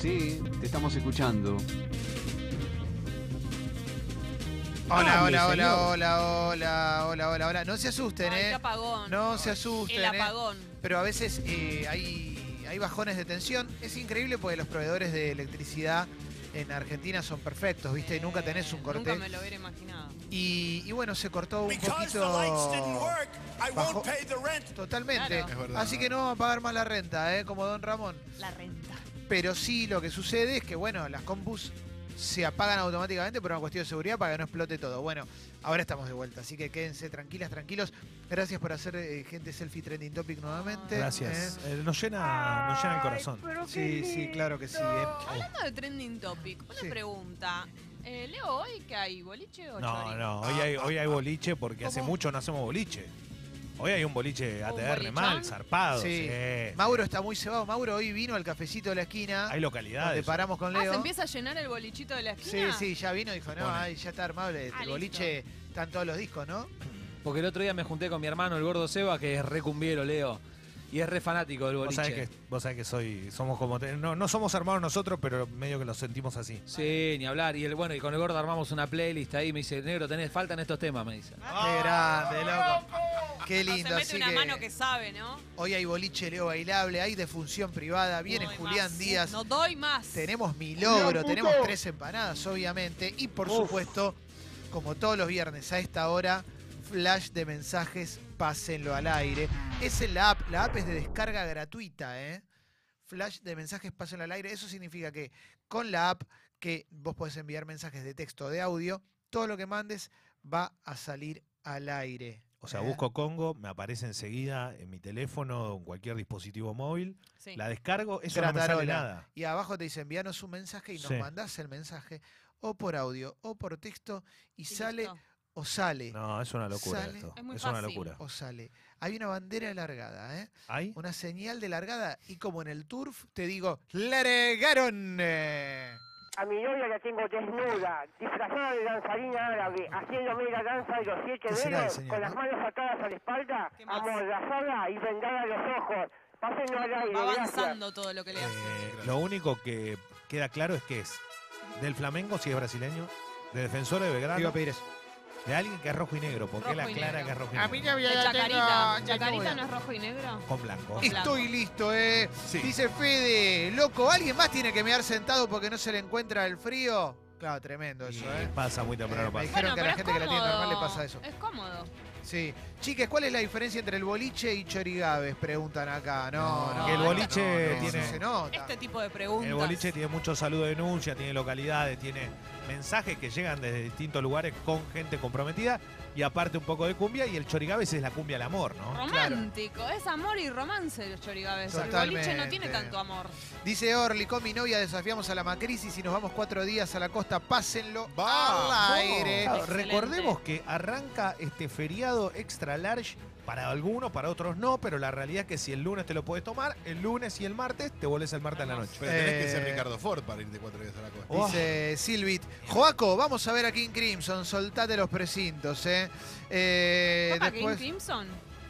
Sí, te estamos escuchando. Hola, hola, hola, hola, hola, hola, hola, hola. No se asusten, Ay, qué ¿eh? apagón. No se asusten, El ¿eh? apagón. Pero a veces eh, hay, hay bajones de tensión. Es increíble porque los proveedores de electricidad en Argentina son perfectos, ¿viste? Y nunca tenés un Eh, corte. Nunca me lo hubiera imaginado. Y, y bueno, se cortó un poquito. work, I bajo- won't pay the rent. Totalmente. Claro. Es verdad. Así que no vamos a pagar más la renta, ¿eh? Como Don Ramón. La renta. Pero sí lo que sucede es que, bueno, las compus se apagan automáticamente por una cuestión de seguridad para que no explote todo. Bueno, ahora estamos de vuelta, así que quédense tranquilas, tranquilos. Gracias por hacer eh, gente selfie trending topic nuevamente. Gracias. ¿eh? Eh, nos, llena, nos llena el corazón. Sí, sí, claro que sí. ¿eh? Hablando de trending topic, una Sí. pregunta. Eh, Leo, ¿hoy qué hay? ¿Boliche o No, chori? no, hoy hay, hoy hay boliche porque hace mucho no hacemos boliche. Hoy hay un boliche ATR bolichón? mal, zarpado. Sí. sí. Mauro está muy cebado. Mauro hoy vino al cafecito de la esquina. Hay Donde localidades. paramos con Ah, ¿se Leo. empieza a llenar el bolichito de la Sí, esquina? sí, ya vino y dijo, no, ay, ya está armado el, el Ah, listo. boliche, están todos los discos, ¿no? Porque el otro día me junté con mi hermano, el gordo Seba, que es re cumbiero, Leo. Y es re fanático del Vos boliche. sabés que, vos sabés que soy, somos como, no, no somos hermanos nosotros, pero medio que los sentimos así. Sí, ni hablar. Y el, bueno, y con el gordo armamos una playlist ahí. Me dice, negro, tenés, faltan estos temas, me dice. Qué grande, loco. Qué No, lindo. se mete así una que mano que sabe, ¿no? hoy hay boliche Leo bailable, hay de función privada, viene No Julián más. Díaz. No doy más. Tenemos mi logro, tenemos tres empanadas, obviamente. Y por supuesto, como todos los viernes a esta hora, flash de mensajes, pásenlo al aire. Es en la app, la app es de descarga gratuita, ¿eh? Flash de mensajes, pásenlo al aire. Eso significa que con la app que vos podés enviar mensajes de texto o de audio, todo lo que mandes va a salir al aire. O sea, busco Congo, me aparece enseguida en mi teléfono o en cualquier dispositivo móvil. Sí. La descargo, eso no me sale nada. Y abajo te dice envíanos un mensaje y nos Sí. mandás el mensaje o por audio o por texto y, Y sale listo. o sale No, es una locura Sale. esto. Es muy una fácil. locura. o sale. Hay una bandera largada, ¿eh? ¿Hay? Una señal de largada y como en el turf te digo, ¡largaron! A mi novia la tengo desnuda, disfrazada de danzarina árabe, haciéndome la danza de los siete ¿Qué será, dedos, señor, con no? las manos atadas a la espalda, amordazada y vendada a los ojos. Pásenlo al aire, Va gracias. avanzando todo lo que le hace. Eh, lo único que queda claro es que es del Flamengo, si es brasileño, de Defensor de Te iba Belgrano, a pedir eso. De alguien que es rojo y negro, porque Rojo él y aclara negro. que es rojo y A negro. mi novia De la Chacarita. tengo ¿Chacarita no es rojo y negro? Con blanco. Estoy listo, ¿eh? Sí. Dice Fede, loco, ¿alguien más tiene que mear sentado porque no se le encuentra el frío? Claro, tremendo eso, Y ¿eh? pasa muy temprano. Eh, me pasa. dijeron que a la gente que la tiene normal le pasa eso. Es cómodo. Sí. Chiques, ¿cuál es la diferencia entre el boliche y Chorigaves? Preguntan acá. No, no. Que el no, boliche no, no, tiene- no se nota. Este tipo de preguntas. El boliche tiene mucho saludo de denuncia, tiene localidades, tiene mensajes que llegan desde distintos lugares con gente comprometida y aparte un poco de cumbia y el chorigaves es la cumbia al amor, ¿no? Romántico, es amor y romance. El Totalmente. boliche no tiene tanto amor. Dice Orly, con mi novia desafiamos a la macrisis y nos vamos cuatro días a la costa. Pásenlo ¡Vamos! al aire. Claro, recordemos que arranca este feriado extra large para algunos, para otros no, pero la realidad es que si el lunes te lo puedes tomar, el lunes y el martes te volvés el martes a la noche. Pero tenés que ser Eh, Ricardo Ford para irte cuatro días a la costa. Oh. Dice Silvit. Joaco, vamos a ver a King Crimson. Soltate los precintos, ¿eh? eh ¿Toca King después Crimson?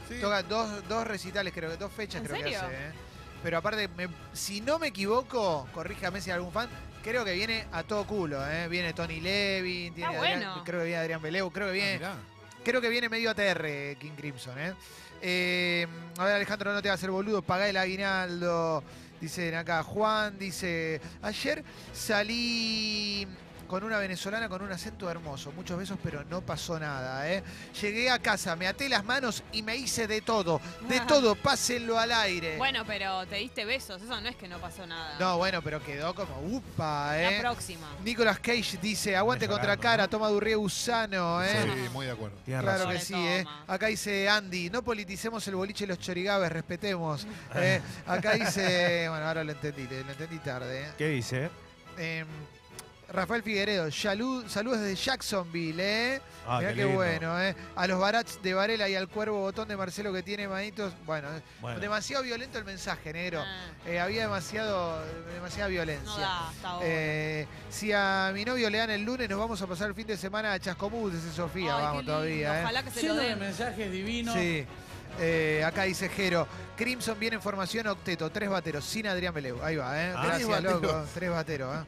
Sí. toca dos, dos recitales, creo que dos fechas ¿En creo serio? que hace, ¿eh? Pero aparte, me- si no me equivoco, corríjame si hay algún fan, creo que viene a todo culo, ¿eh? Viene Tony Levin, tiene Ah, Adrián- bueno. creo que viene Adrián Beleu, creo que Ah, viene mirá. Creo que viene medio ATR King Crimson, ¿eh? Eh, a ver, Alejandro, no te va a hacer boludo, pagá el aguinaldo. Dicen acá, Juan dice, ayer salí con una venezolana con un acento hermoso, muchos besos, pero no pasó nada, ¿eh? Llegué a casa, me até las manos y me hice de todo, de todo, pásenlo al aire. Bueno, pero te diste besos, eso no es que no pasó nada. No, bueno, pero quedó como upa, La ¿eh? próxima. Nicolas Cage dice, aguante contra cara, ¿no? toma Durrié Gusano, ¿eh? Sí, muy de acuerdo. Tienes Claro razón. que sí, ¿eh? Acá dice Andy, no politicemos el boliche y los chorigaves, respetemos. ¿eh? Acá dice, bueno, ahora lo entendí, lo entendí tarde. ¿eh? ¿Qué dice? Em, Rafael Figueredo, salud- saludos desde Jacksonville, ¿eh? Ah, Mirá qué bueno, ¿eh? A los barats de Varela y al cuervo botón de Marcelo que tiene manitos. Bueno, Bueno. demasiado violento el mensaje, negro. Ah, Eh, había demasiado, demasiada no violencia. da, hasta ahora. Eh, si a mi novio le dan el lunes, nos vamos a pasar el fin de semana a Chascomús, dice Sofía. Ay, vamos todavía, ¿eh? Ojalá que se lo Lleno de den. mensajes divinos. Sí. Eh, acá dice Jero. Crimson viene en formación octeto, tres bateros, sin Adrián Beleu. Ahí va, ¿eh? Ah, Gracias, tres loco. bateros. Tres bateros, ¿eh?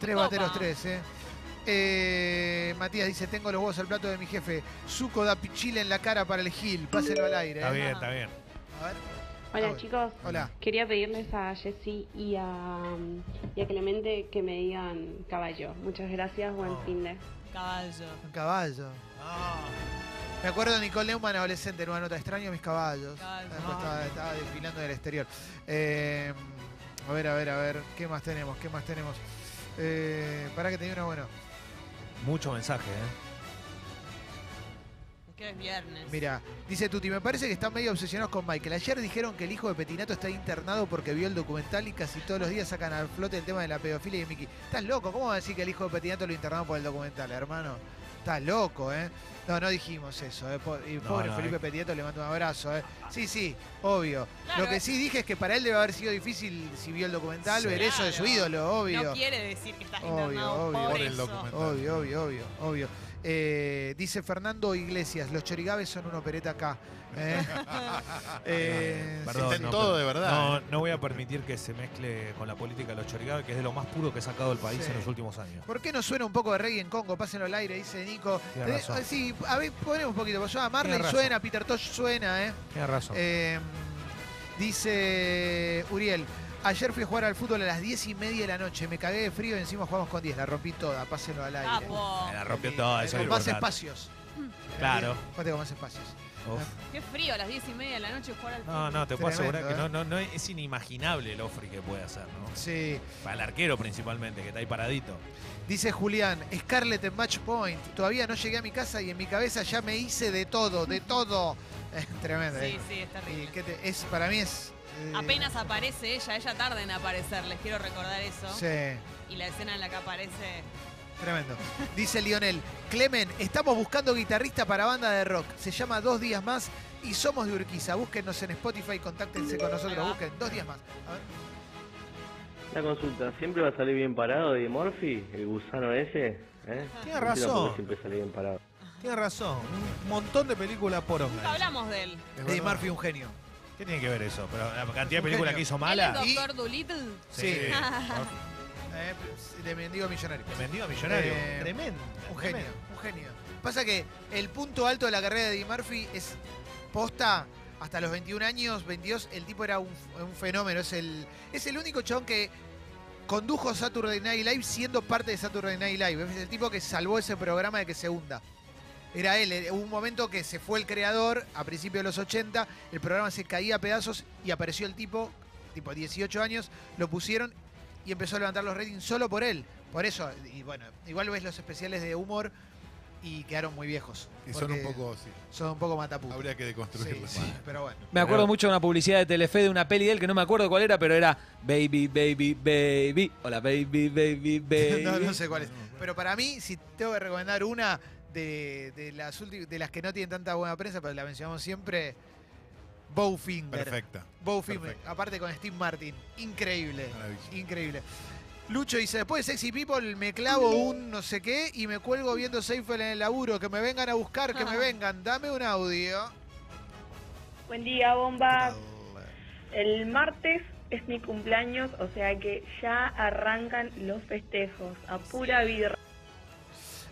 Tres bateros, tres, ¿eh? Eh, Matías dice, tengo los huevos al plato de mi jefe. Zuko da pichile en la cara para el Gil. Páselo al aire. Está ¿eh? bien, está bien. A ver. Hola chicos, Hola. quería pedirles a Jessy y a, y a Clemente que me digan caballo. Muchas gracias, buen Oh. fin de. Caballo. Un caballo. Ah, Me acuerdo de Nicole Neumann, adolescente, en una nota extraño mis caballos. Caballo. Después estaba, estaba desfilando del exterior. Eh, a ver, a ver, a ver. ¿Qué más tenemos? ¿Qué más tenemos? Eh, para que tenía una buena. mucho mensaje, ¿eh? Que es viernes. Mira, dice Tuti, me parece que están medio obsesionados con Michael. Ayer dijeron que el hijo de Petinato está internado porque vio el documental y casi todos los días sacan al flote el tema de la pedofilia y Mickey. Estás loco, ¿cómo va a decir que el hijo de Petinato lo internaron por el documental, hermano? Estás loco, ¿eh? No, no dijimos eso, ¿eh? Po- y No, pobre no, Felipe hay- Petinato le mando un abrazo, ¿eh? Sí, sí, obvio. Claro, Lo que eh. sí dije es que para él debe haber sido difícil si vio el documental Sí. ver eso de su ídolo, obvio. No quiere decir que estás Obvio, internado obvio. por, Por el eso. documental. Obvio, obvio, obvio, obvio. Eh, dice Fernando Iglesias, los chorigaves son una opereta acá. ¿eh? Eh, Perdón, no, todo de verdad. No, no voy a permitir que se mezcle con la política de los chorigabe, que es de lo más puro que ha sacado el país Sí. en los últimos años. ¿Por qué no suena un poco de reggae en Congo? Pásenlo al aire, dice Nico. Sí, a ver, ponemos un poquito. Yo a Marley suena, Peter Tosh suena, ¿eh? Tienes razón. Eh, dice Uriel, ayer fui a jugar al fútbol a las 10 y media de la noche. Me cagué de frío y encima jugamos con 10. La rompí toda, pásenlo al aire. Capo. La rompió Sí, todo, eh, eso con es más importante. espacios. Claro. Jugate con más espacios. Uf. Qué frío a las diez y media de la noche jugar al No, no, te puedo Tremendo, asegurar que ¿eh? no, no, no es inimaginable el ofri que puede hacer, ¿no? Sí. Para el arquero principalmente, que está ahí paradito. Dice Julián, Scarlett en Match Point. Todavía no llegué a mi casa y en mi cabeza ya me hice de todo, de todo. Es tremendo. Sí, ¿eh? sí, es Y terrible. que te- es, para mí es. Eh, Apenas aparece ella, ella tarda en aparecer, les quiero recordar eso. Sí, Y la escena en la que aparece. tremendo. Dice Lionel, Clemen, estamos buscando guitarrista para banda de rock. Se llama Dos Días Más y somos de Urquiza. Búsquennos en Spotify, contáctense con nosotros. Busquen Dos Días Más. A ver. La consulta, ¿siempre va a salir bien parado Eddie Murphy, el gusano ese? ¿Eh? Tiene razón. siempre sale bien parado. Tienes razón. Un montón de películas por Nunca hombre. hablamos de él. Verdad. Murphy, un genio. ¿Qué tiene que ver eso? Pero la cantidad de películas que hizo ¿Él mala. Y- Doctor Dolittle? Sí. Eh, de mendigo millonario. De mendigo a millonario. Eh, Tremendo. Un genio, tremendo. un genio. Pasa que el punto alto de la carrera de Eddie Murphy es posta hasta los 21 años, 22, el tipo era un, un fenómeno. Es el, es el único chabón que condujo Saturday Night Live siendo parte de Saturday Night Live. Es el tipo que salvó ese programa de que se hunda. Era él, eh, hubo un momento que se fue el creador a principios de los 80, el programa se caía a pedazos y apareció el tipo, tipo 18 años, lo pusieron y empezó a levantar los ratings solo por él. Por eso, y bueno, igual ves los especiales de humor y quedaron muy viejos. Y son un poco, sí. Son un poco mataputos. Habría que Sí, deconstruirlo. sí, pero bueno. Me acuerdo Pero- mucho de una publicidad de Telefe de una peli de él que no me acuerdo cuál era, pero era Baby, Baby, Baby. Hola, Baby, Baby, Baby. no, no sé cuál es. Pero para mí, si tengo que recomendar una de, de las últimas, de las que no tienen tanta buena prensa, pero la mencionamos siempre, Bowfinger. Perfecta. Bowfinger, Perfecto. aparte con Steve Martin. Increíble. Increíble. Lucho dice, después de Sexy People me clavo un no sé qué y me cuelgo viendo Seinfeld en el laburo. Que me vengan a buscar, que me vengan. Dame un audio. Buen día, bombas. El martes es mi cumpleaños, o sea que ya arrancan los festejos a pura birra.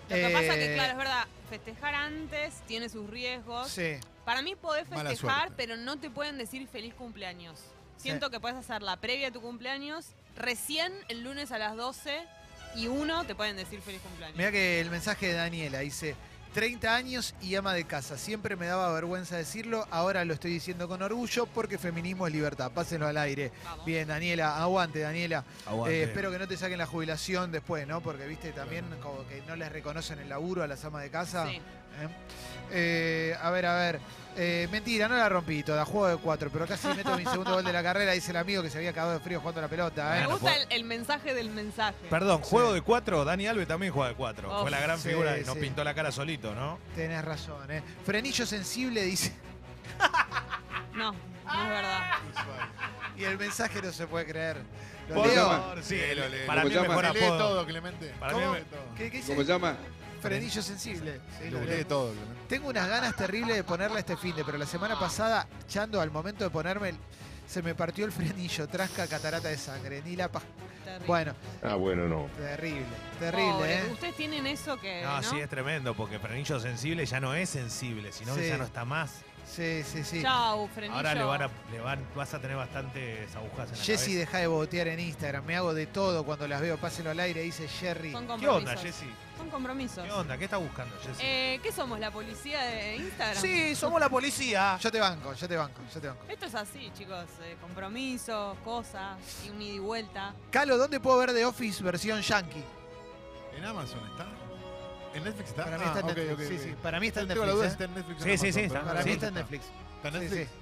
Lo que pasa que, Eh, claro, es verdad, festejar antes tiene sus riesgos. Sí. Para mí podés festejar, pero no te pueden decir feliz cumpleaños. Siento que puedes hacer la previa de tu cumpleaños, recién el lunes a las 12 y uno te pueden decir feliz cumpleaños. Mira que el mensaje de Daniela dice, 30 años y ama de casa. Siempre me daba vergüenza decirlo, ahora lo estoy diciendo con orgullo porque feminismo es libertad. Pásenlo al aire. Vamos. Bien, Daniela, aguante, Daniela. Aguante. Eh, espero que no te saquen la jubilación después, ¿no? Porque, viste, también como que no les reconocen el laburo a las amas de casa. Sí. ¿Eh? Eh, a ver, a ver. Eh, mentira, no la rompí toda, juego de cuatro, pero casi meto mi segundo gol de la carrera, dice el amigo que se había cagado de frío jugando a la pelota. ¿eh? Me gusta fue- el, el mensaje del mensaje. Perdón, Sí. juego de cuatro. Dani Alves también juega de cuatro. Oh, Fue la gran sí, figura y nos sí. pintó la cara solito, ¿no? Tenés razón, ¿eh? Frenillo sensible, dice. No, no es verdad. Y el mensaje no se puede creer. Lo Por leo. sí, para ¿Cómo mí mejor apodo. todo, Clemente. Para ¿Cómo? mí todo. ¿Qué, qué? ¿Cómo se llama? Frenillo sensible. Sí, lo Lee leo. todo. Tengo unas ganas terribles de ponerla este fin de, pero la semana pasada, Chando, al momento de ponerme, el- se me partió el frenillo, trasca catarata de sangre, ni la pa- Terrible. Bueno, Ah, bueno, no. terrible, terrible, Pobre, ¿eh? Ustedes tienen eso que. No, No, sí, es tremendo, porque frenillo sensible ya no es sensible, sino que ya no está más. Sí, sí, sí. Chau, frenillo. Ahora le van a, le van, vas a tener bastantes agujas en la Jessy, deja de botear en Instagram. Me hago de todo cuando las veo. Pásenlo al aire, dice Jerry. ¿Qué onda, Jessy? Son compromisos. ¿Qué onda? ¿Qué está buscando, Jessy? Eh, ¿Qué somos? ¿La policía de Instagram? sí, somos la policía. Yo te banco, yo te banco, yo te banco. Esto es así, chicos. eh, compromisos, cosas, y un ida y vuelta. Calo, ¿dónde puedo ver The Office versión yankee? ¿En Amazon está? ¿En Netflix está? Para mí Ah, está en ok, Netflix. ok, sí, ok. sí. Para mí está en Tengo la duda si Netflix. está ¿eh? en Netflix o Sí, en sí, Amazon, sí, pero. Para mí Sí. está en Netflix. ¿Está en Sí, Netflix? sí.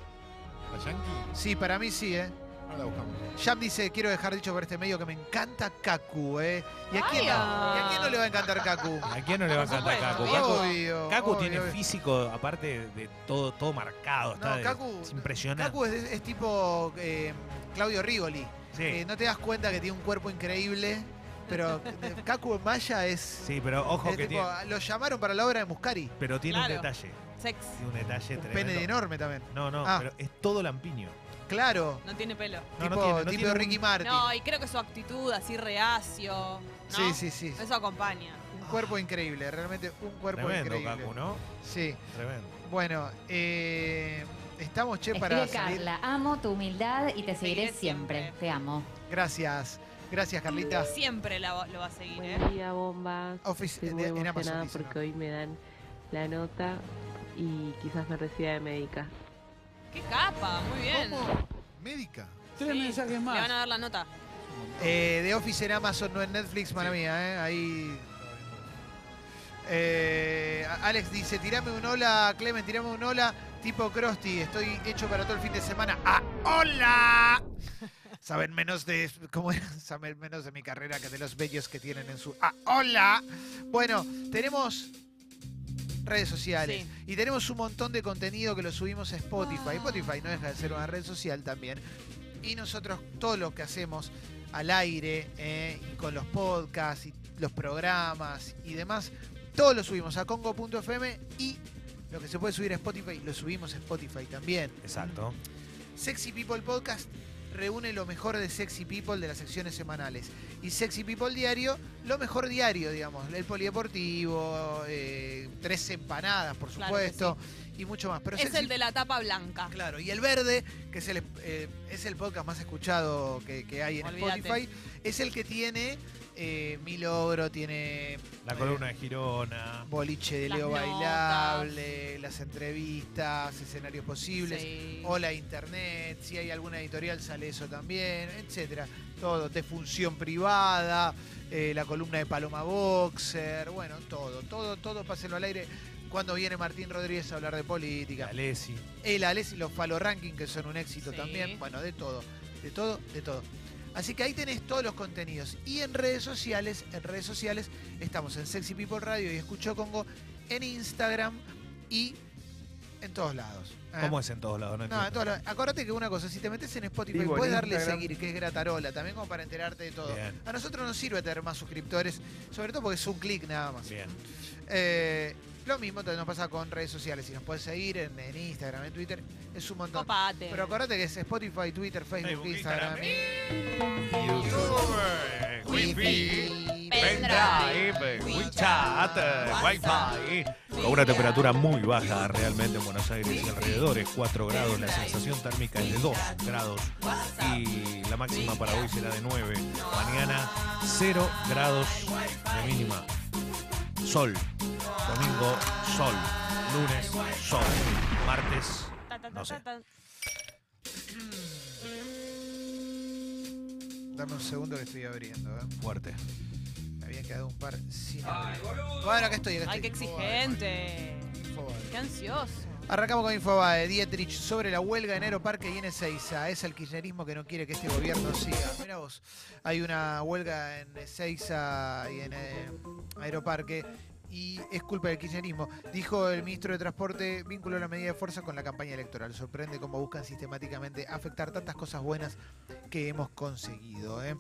¿La Yankee? Sí, para mí sí, ¿eh? No la buscamos. Jam dice, quiero dejar dicho por este medio que me encanta Kaku, ¿eh? ¿Y a quién, no? Vaya. ¿Y a quién no le va a encantar Kaku? ¿A quién no le va a encantar Obvio, Cacu obvio, tiene obvio. físico, aparte de todo, todo marcado. Está No, de- Cacu, es impresionante. Kaku es, es tipo eh, Claudio Rigoli. sí. no te das cuenta que tiene un cuerpo increíble, pero Kaku en Maya es... sí, pero ojo es que tipo, tiene. Lo llamaron para la obra de Muscari. Pero tiene Claro. un detalle. Sex. Tiene un detalle Un tremendo. pene enorme también. No, no, Ah. pero es todo lampiño. Claro. No tiene pelo. No, no tipo tiene- no tipo tiene un- Ricky Martin. No, y creo que su actitud así reacio. ¿no? Sí, sí, sí. Eso acompaña. Un cuerpo increíble, realmente un cuerpo Tremendo, increíble. ¿no? Sí. Tremendo. Bueno, eh, estamos, che, Escribe para salir. Carla, amo tu humildad y te seguiré seguiré siempre. siempre. Te amo. Gracias. Gracias, Carlita. Siempre la lo va a seguir, ¿eh? Buen día, bombas. Office Estoy en, muy en porque hoy me dan la nota y quizás me reciba de médica. ¡Qué capa! Muy bien. ¿Cómo? ¿Médica? Sí, Le van a dar la nota. Eh, The Office en Amazon, no en Netflix, para mía, ¿eh? Ahí. Eh, Alex dice: Tirame un hola, Clemen, tirame un hola, tipo Krusty. Estoy hecho para todo el fin de semana. ¡Ah, hola! Saben menos de. ¿Cómo era? Saben menos de mi carrera que de los bellos que tienen en su. ¡Ah, hola! Bueno, tenemos redes sociales. Sí. Y tenemos un montón de contenido que lo subimos a Spotify. Ah. Spotify no deja de ser una red social también. Y nosotros, todo lo que hacemos al aire, eh, y con los podcasts y los programas y demás, todo lo subimos a congo.fm y lo que se puede subir a Spotify, lo subimos a Spotify también. Exacto. Sexy People Podcast reúne lo mejor de Sexy People de las secciones semanales. Y Sexy People Diario, lo mejor diario, digamos. El polideportivo, eh, tres empanadas, por Claro supuesto, y mucho más. Pero Es el de la tapa blanca. Claro, y el verde, que es el, eh, es el podcast más escuchado que, que hay en Olvídate. Spotify, es el que tiene eh, Mi Logro, tiene La eh, columna de Girona. Boliche de Leo notas. Bailable, las entrevistas, escenarios posibles, Sí. Hola Internet, si hay alguna editorial sale eso también, etcétera. Todo, de función privada, eh, la columna de Paloma Boxer, bueno, todo, todo, todo, pásenlo al aire. Cuando viene Martín Rodríguez a hablar de política. Alessi. El Ales y los Falo Ranking, que son un éxito Sí. también. Bueno, de todo, de todo, de todo. Así que ahí tenés todos los contenidos. Y en redes sociales, en redes sociales, estamos en Sexy People Radio y Escucho Congo, en Instagram y en todos lados. ¿eh? ¿Cómo es en todos lados? No No, en todos lados. Acuérdate que una cosa, si te metes en Spotify, en puedes darle Instagram. seguir, que es gratarola, también como para enterarte de todo. Bien. A nosotros nos sirve tener más suscriptores, sobre todo porque es un clic nada más. Bien. Eh, lo mismo nos pasa con redes sociales. Si nos puedes seguir en, en Instagram, en Twitter, es un montón. Copate. Pero acordate que es Spotify, Twitter, Facebook, Facebook, Instagram. YouTube, Wi-Fi, pendrive, WeChat, Wi-Fi. Con una temperatura muy baja realmente en Buenos Aires y alrededores, 4 grados, la sensación térmica es de 2 grados. Y la máxima para hoy será de 9. Mañana 0 grados de mínima. Sol. Domingo, sol. Lunes, sol. Martes, no sé. ta. Dame un segundo que estoy abriendo. ¿eh? fuerte. Me había quedado un par sin abrir. Bueno, acá estoy. Acá Ay, qué estoy. exigente. Qué ansioso. Arrancamos con Infobae, Dietrich, sobre la huelga en Aeroparque y en Ezeiza. Es el kirchnerismo que no quiere que este gobierno siga. Mira vos, hay una huelga en Ezeiza y en eh, Aeroparque y es culpa del kirchnerismo. Dijo el ministro de Transporte, vinculó la medida de fuerza con la campaña electoral. Sorprende cómo buscan sistemáticamente afectar tantas cosas buenas que hemos conseguido. ¿eh?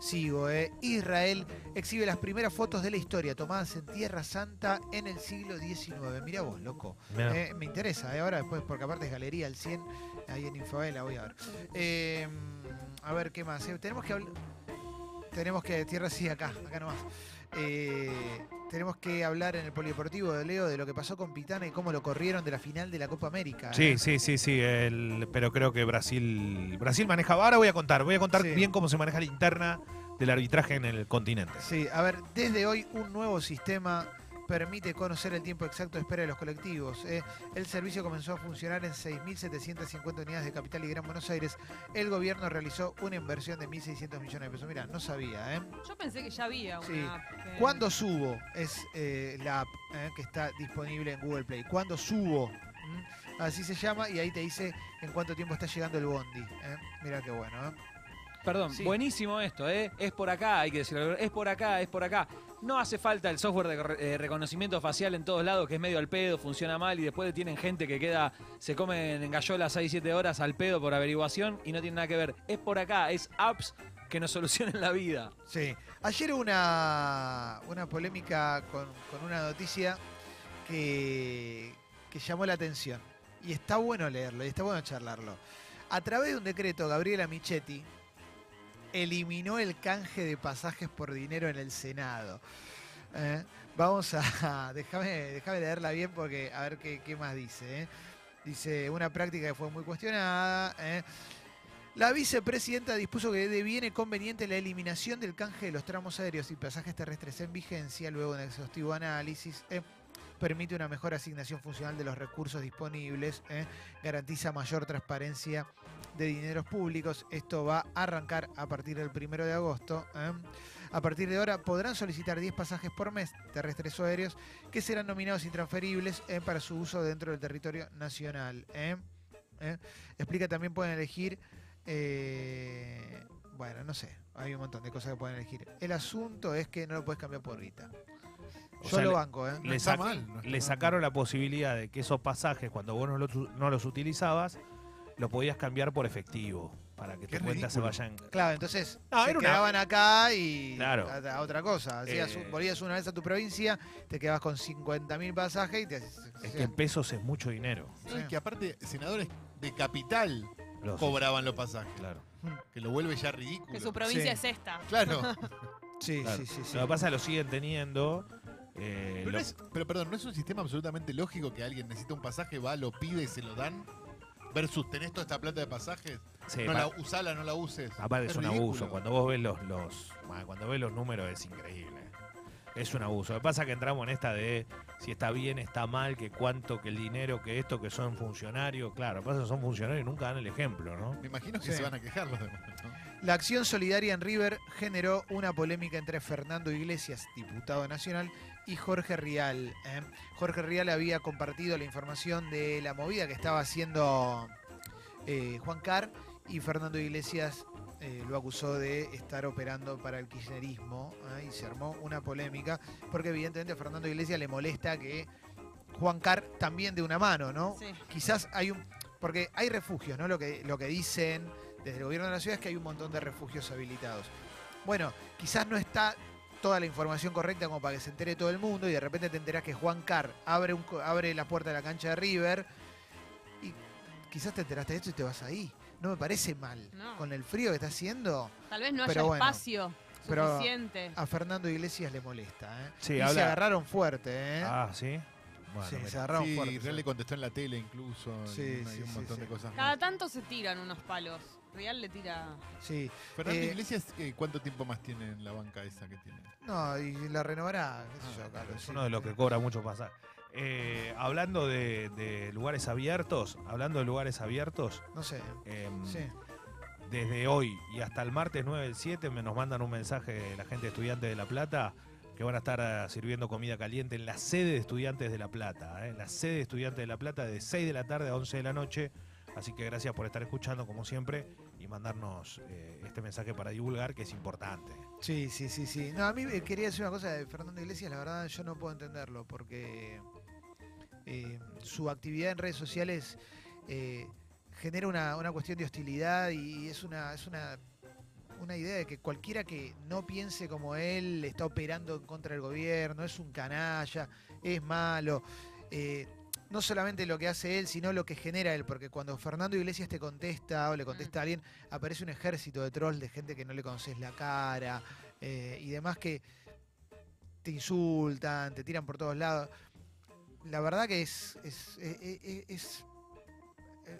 Sigo, ¿eh? Israel exhibe las primeras fotos de la historia tomadas en Tierra Santa en el siglo XIX. Mira vos, loco. Eh, me interesa, ¿eh? ahora después, porque aparte es Galería al 100, ahí en Infobae la voy a ver. A ver, ¿qué más? Tenemos que hablar... Tenemos que... Tierra sí, acá, acá nomás. Eh, tenemos que hablar en el polideportivo de Leo de lo que pasó con Pitana y cómo lo corrieron de la final de la Copa América. Sí, ¿eh? sí, sí, sí. el- pero creo que Brasil. Brasil manejaba. Ahora voy a contar. Voy a contar Sí. bien cómo se maneja la interna del arbitraje en el continente. Sí, a ver, desde hoy un nuevo sistema permite conocer el tiempo exacto de espera de los colectivos. ¿eh? El servicio comenzó a funcionar en 6.750 unidades de Capital y Gran Buenos Aires. El gobierno realizó una inversión de 1.600 millones de pesos. Mira, no sabía. ¿eh? Yo pensé que ya había una Sí. app que- Cuando subo es eh, la app ¿eh? que está disponible en Google Play. Cuando subo, ¿m? así se llama, y ahí te dice en cuánto tiempo está llegando el bondi. ¿eh? Mira qué bueno. ¿eh? Perdón, Sí. buenísimo esto, ¿eh? Es por acá, hay que decirlo. Es por acá, es por acá. No hace falta el software de eh, reconocimiento facial en todos lados, que es medio al pedo, funciona mal y después tienen gente que queda, se comen en gallola 6-7 horas al pedo por averiguación y no tiene nada que ver. Es por acá, es apps que nos solucionen la vida. Sí. Ayer una, una polémica con, con una noticia que, que llamó la atención. Y está bueno leerlo, y está bueno charlarlo. A través de un decreto, Gabriela Michetti eliminó el canje de pasajes por dinero en el Senado. ¿eh? Vamos a. Déjame, leerla bien porque a ver qué, qué más dice. ¿eh? Dice, una práctica que fue muy cuestionada. ¿eh? La vicepresidenta dispuso que deviene conveniente la eliminación del canje de los tramos aéreos y pasajes terrestres en vigencia luego de un exhaustivo análisis. Permite una mejor asignación funcional de los recursos disponibles, ¿eh? garantiza mayor transparencia de dineros públicos. Esto va a arrancar a partir del primero de agosto. ¿eh? A partir de ahora podrán solicitar 10 pasajes por mes, terrestres o aéreos, que serán nominados intransferibles ¿eh? para su uso dentro del territorio nacional. ¿eh? Explica también pueden elegir. bueno, no sé, hay un montón de cosas que pueden elegir. El asunto es que no lo puedes cambiar por guita. O Yo sea, lo banco, ¿eh? No le, está sac- mal, no está le mal. sacaron la posibilidad de que esos pasajes, cuando vos no los, no los utilizabas, los podías cambiar por efectivo. Para que Qué tu cuenta se ridículo. vayan. Claro, entonces No, se era una- quedaban acá y Claro. a, a otra cosa. Hacías Eh. volvías una vez a tu provincia, te quedabas con 50.000 pasajes y te Es que en pesos es mucho dinero. No, y que aparte, senadores de capital Los- cobraban los pasajes. Claro. Que lo vuelve ya ridículo. Que su provincia Sí. es esta. Claro. Sí, claro. sí, sí, sí. Lo que pasa es que lo siguen teniendo. Eh, Pero, lo- no es- pero perdón, ¿no es un sistema absolutamente lógico que alguien necesita un pasaje, va, lo pide y se lo dan? Versus, ¿tenés toda esta plata de pasajes? sí, no la usala, no la uses. Aparte es, un ridículo. abuso. Cuando vos ves los, los cuando ves los números es increíble. Es un abuso. Lo que pasa es que entramos en esta de si está bien, está mal, que cuánto, que el dinero, que esto, que son funcionarios. Claro, lo que pasa es que son funcionarios y nunca dan el ejemplo, ¿no? Me imagino que Sí. se van a quejar los demás. ¿no? La acción solidaria en River generó una polémica entre Fernando Iglesias, diputado nacional, y Jorge Rial. ¿eh? Jorge Rial había compartido la información de la movida que estaba haciendo eh, Juan Carr y Fernando Iglesias eh, lo acusó de estar operando para el kirchnerismo y se armó una polémica porque evidentemente a Fernando Iglesias le molesta que Juan Carr también de una mano, ¿no? Sí. quizás hay un. Porque hay refugios, ¿no? Lo que, lo que dicen desde el gobierno de la ciudad es que hay un montón de refugios habilitados. Bueno, quizás no está toda la información correcta como para que se entere todo el mundo y de repente te enterás que Juan Carr abre, un, co- abre la puerta de la cancha de River y quizás te enteraste de esto y te vas ahí. No me parece mal. No. Con el frío que está haciendo, Tal vez no Pero haya bueno, espacio pero- suficiente. a Fernando Iglesias le molesta. ¿eh? Sí, y se agarraron fuerte. ¿eh? Ah, sí. Bueno, sí, se agarraron Sí, fuerte. Real le contestó en la tele incluso. y Sí, y sí, un sí, montón sí. de cosas Cada más. tanto se tiran unos palos. Real le tira. Sí. Fernando Eh, Iglesias, eh, ¿cuánto tiempo más tiene en la banca esa que tiene? No, y la renovará, qué sé yo, Ah, Carlos. Es sí. uno de los que cobra mucho pasaje. Eh, hablando de, de lugares abiertos, hablando de lugares abiertos, No sé. em, Sí. desde hoy y hasta el martes 9 del 7 me nos mandan un mensaje la gente estudiante de La Plata que van a estar ah, sirviendo comida caliente en la sede de Estudiantes de La Plata. ¿eh? En la sede de Estudiantes de La Plata de 6 de la tarde a 11 de la noche. Así que gracias por estar escuchando como siempre y mandarnos eh, este mensaje para divulgar que es importante. Sí, sí, sí, sí. No, a mí eh, quería decir una cosa de Fernando Iglesias, la verdad yo no puedo entenderlo porque eh, su actividad en redes sociales genera una, una cuestión de hostilidad y es una, es una, una idea de que cualquiera que no piense como él está operando en contra del gobierno, es un canalla, es malo. No solamente lo que hace él, sino lo que genera él, porque cuando Fernando Iglesias te contesta o le contesta a alguien, aparece un ejército de trolls de gente que no le conoces la cara eh, y demás que te insultan, te tiran por todos lados. La verdad que es, es, es, es- es-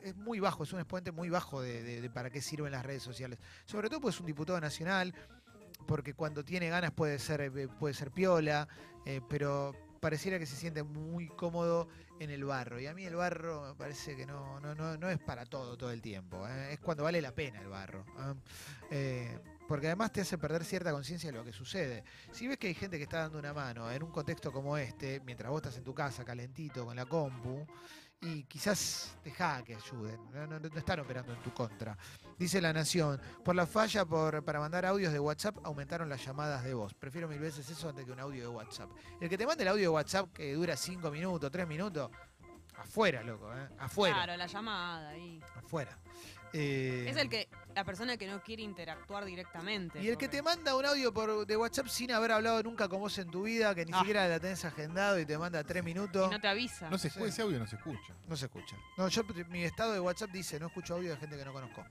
es muy bajo, es un exponente muy bajo de para qué sirven las redes sociales. Sobre todo pues es un diputado nacional, porque cuando tiene ganas puede ser, eh, puede ser piola, eh, pero pareciera que se siente muy cómodo en el barro. Y a mí el barro me parece que no, no, no, no es para todo todo el tiempo. ¿eh? Es cuando vale la pena el barro. ¿eh? Eh, porque además te hace perder cierta conciencia de lo que sucede. Si ves que hay gente que está dando una mano en un contexto como este, mientras vos estás en tu casa calentito con la compu, y quizás deja que ayuden, no, no- no están operando en tu contra. Dice La Nación, por la falla por, para mandar audios de WhatsApp aumentaron las llamadas de voz. Prefiero mil veces eso antes que un audio de WhatsApp. El que te mande el audio de WhatsApp que dura 5 minutos, 3 minutos, afuera, loco, ¿eh? afuera, Claro, la llamada ahí. afuera. Eh, Es el que, la persona que no quiere interactuar directamente. Y el que te manda un audio por, de WhatsApp sin haber hablado nunca con vos en tu vida, que ni Ah. siquiera la tenés agendado y te manda tres minutos. Y no te avisa. No se Sí. escucha, ese audio no se escucha. No se escucha. No, yo mi estado de WhatsApp dice no escucho audio de gente que no conozco.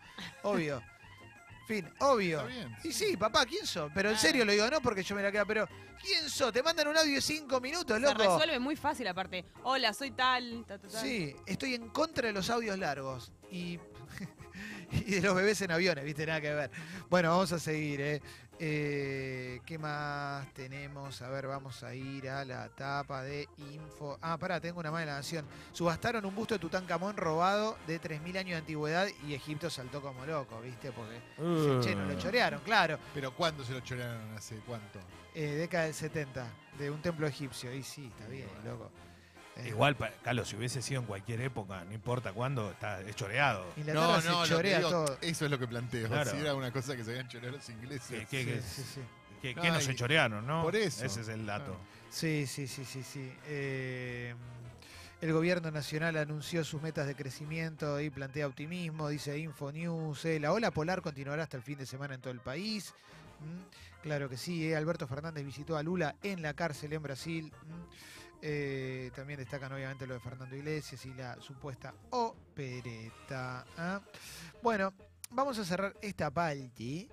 Obvio. fin, obvio. Está bien. Y sí, papá, ¿quién sos? Pero en serio lo digo, no porque yo me la queda, pero ¿quién sos? Te mandan un audio de cinco minutos, Se loco. resuelve muy fácil aparte. Hola, soy tal. ta, ta, ta. Sí, estoy en contra de los audios largos y, y de los bebés en aviones, viste, nada que ver. Bueno, vamos a seguir, ¿eh? Eh, ¿Qué más tenemos? A ver, vamos a ir a la tapa de info. Ah, pará, tengo una más de la nación. Subastaron un busto de Tutankamón robado de 3.000 años de antigüedad y Egipto saltó como loco, viste, porque Uh. che, lo chorearon, claro. Pero ¿cuándo se lo chorearon? ¿Hace cuánto? Eh, década del 70, de un templo egipcio. Y sí, está bien, loco. Eh, Igual, pa- Carlos, si hubiese sido en cualquier época, no importa cuándo, está es choreado. Inglaterra No, se no, lo que chorea digo, todo. eso es lo que planteo. Claro. Si era una cosa que se habían choreado los ingleses. ¿Qué, qué- qué- Sí, sí, sí. qué- No, se chorearon, no? por eso. Ese es el dato. Sí, sí, sí, sí, sí. Eh, el gobierno nacional anunció sus metas de crecimiento y plantea optimismo, dice Infonews. eh, la ola polar continuará hasta el fin de semana en todo el país. Mm, claro que sí. eh, Alberto Fernández visitó a Lula en la cárcel en Brasil. Mm, eh, también destacan obviamente lo de Fernando Iglesias y la supuesta opereta. ¿ah? Bueno, vamos a cerrar esta parte.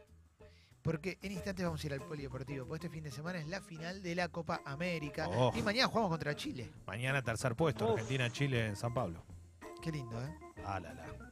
Porque en instantes vamos a ir al polideportivo. Porque este fin de semana es la final de la Copa América. Oh. Y mañana jugamos contra Chile. Mañana tercer puesto. Argentina-Chile en San Pablo. Qué lindo, ¿eh? Ah, la, la.